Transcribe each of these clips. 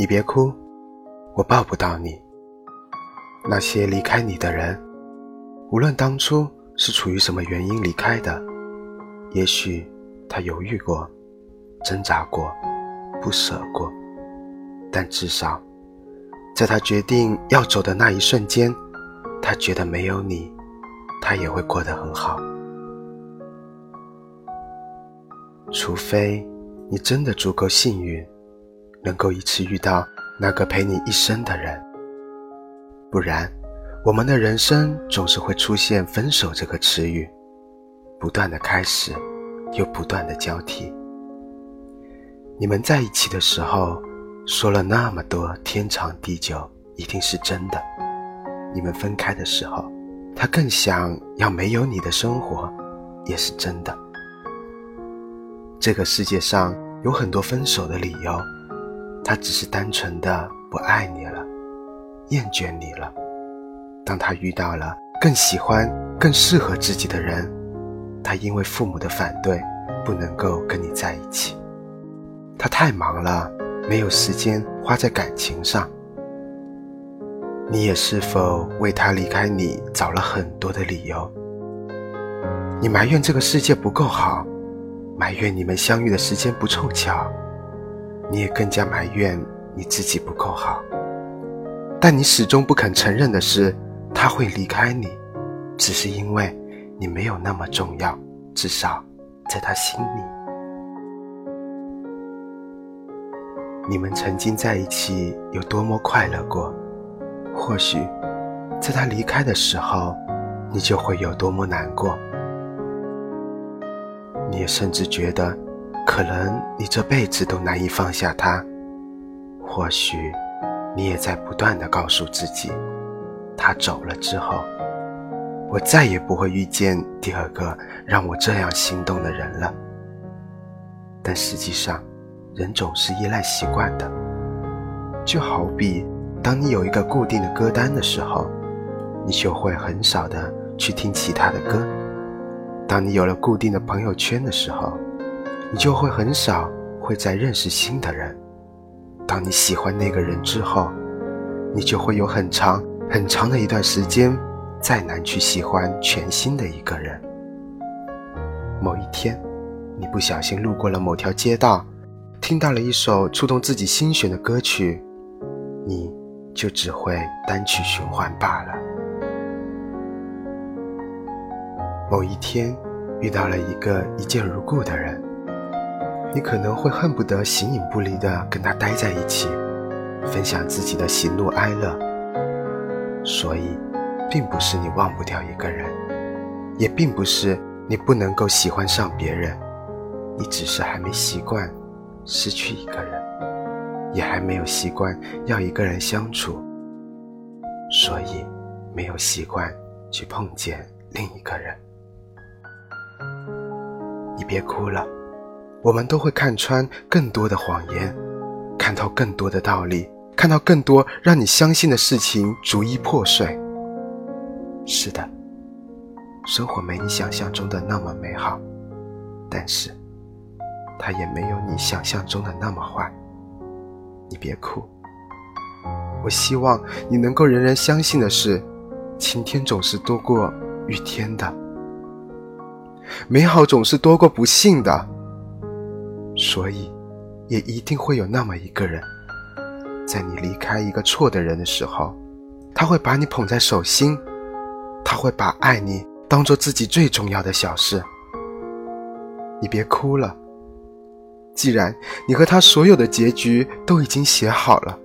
你别哭，我抱不到你。那些离开你的人，无论当初是出于什么原因离开的，也许他犹豫过、挣扎过、不舍过，但至少，在他决定要走的那一瞬间，他觉得没有你，他也会过得很好。除非你真的足够幸运，能够一次遇到那个陪你一生的人，不然，我们的人生总是会出现“分手”这个词语，不断的开始，又不断的交替。你们在一起的时候说了那么多天长地久，一定是真的；你们分开的时候，他更想要没有你的生活，也是真的。这个世界上有很多分手的理由，他只是单纯的不爱你了，厌倦你了。当他遇到了更喜欢、更适合自己的人，他因为父母的反对，不能够跟你在一起。他太忙了，没有时间花在感情上。你也是否为他离开你找了很多的理由？你埋怨这个世界不够好。埋怨你们相遇的时间不凑巧，你也更加埋怨你自己不够好。但你始终不肯承认的是，他会离开你，只是因为你没有那么重要，至少在他心里。你们曾经在一起有多么快乐过，或许在他离开的时候，你就会有多么难过。你也甚至觉得，可能你这辈子都难以放下他。或许，你也在不断的告诉自己，他走了之后，我再也不会遇见第二个让我这样心动的人了。但实际上，人总是依赖习惯的。就好比，当你有一个固定的歌单的时候，你就会很少的去听其他的歌。当你有了固定的朋友圈的时候，你就会很少会再认识新的人。当你喜欢那个人之后，你就会有很长很长的一段时间再难去喜欢全新的一个人。某一天，你不小心路过了某条街道，听到了一首触动自己心弦的歌曲，你就只会单曲循环罢了。某一天，遇到了一个一见如故的人，你可能会恨不得形影不离地跟他待在一起，分享自己的喜怒哀乐。所以，并不是你忘不掉一个人，也并不是你不能够喜欢上别人，你只是还没习惯失去一个人，也还没有习惯要一个人相处，所以没有习惯去碰见另一个人。你别哭了，我们都会看穿更多的谎言，看到更多的道理，看到更多让你相信的事情逐一破碎。是的，生活没你想象中的那么美好，但是，它也没有你想象中的那么坏。你别哭，我希望你能够仍然相信的是，晴天总是多过雨天的。美好总是多过不幸的，所以，也一定会有那么一个人，在你离开一个错的人的时候，他会把你捧在手心，他会把爱你当做自己最重要的小事。你别哭了，既然你和他所有的结局都已经写好了，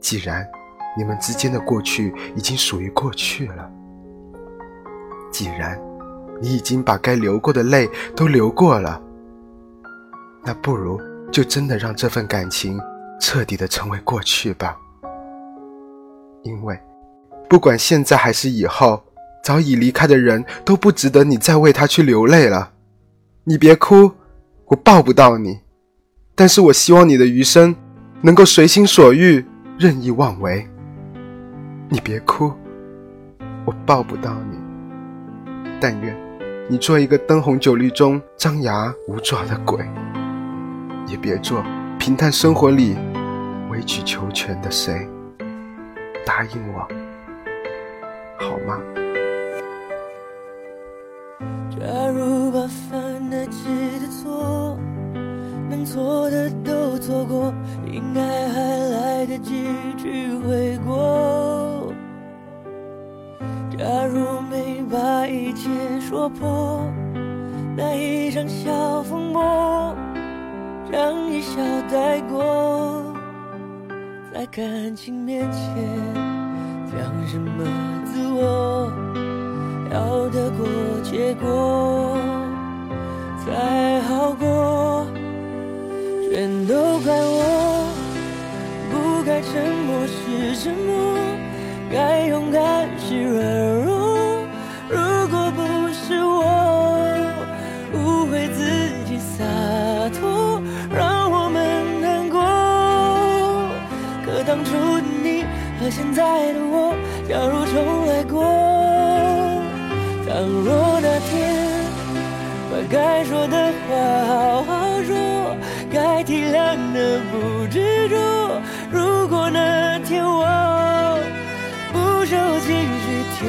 既然你们之间的过去已经属于过去了，既然。你已经把该流过的泪都流过了，那不如就真的让这份感情彻底的成为过去吧。因为，不管现在还是以后，早已离开的人都不值得你再为他去流泪了。你别哭，我抱不到你，但是我希望你的余生能够随心所欲，任意妄为。你别哭，我抱不到你，但愿。你做一个灯红酒绿中张牙舞爪的鬼，也别做平淡生活里委曲求全的谁，答应我，好吗？假如把犯得起的错，能错的都错过，应该还来得及去悔过。假如没把一切说破，那一场小风波，让一笑带过，在感情面前讲什么自我？要得过且过才好过，全都怪我，不该沉默是沉默，该勇敢是软弱。如果不是我误会自己洒可现在的我，假如重来过。倘若那天把该说的话好好说，该体谅的不执着。如果那天我不受情绪挑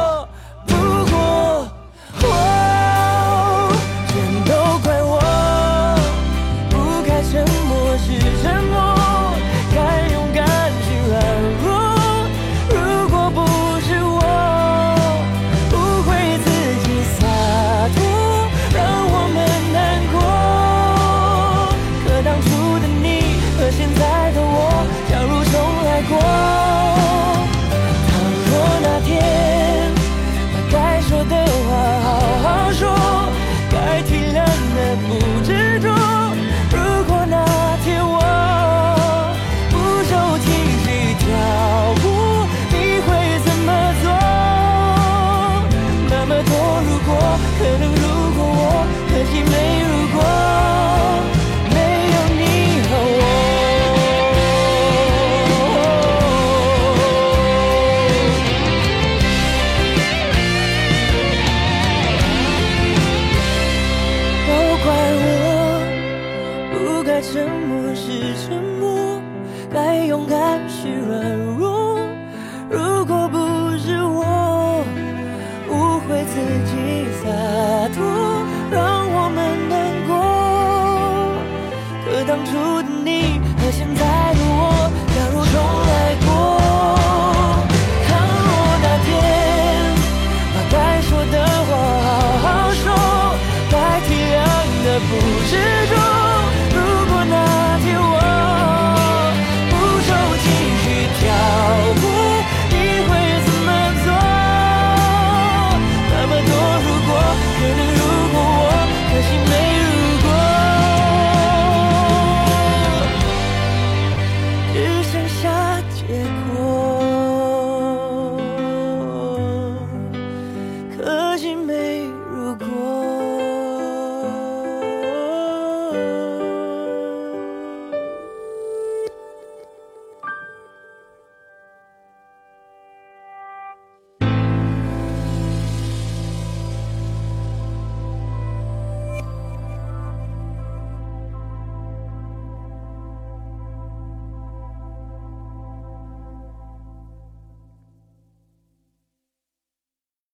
之中如果那天我不受情绪挑拨你会怎么做？那么多如果可能如果我可惜没如果。只剩下结果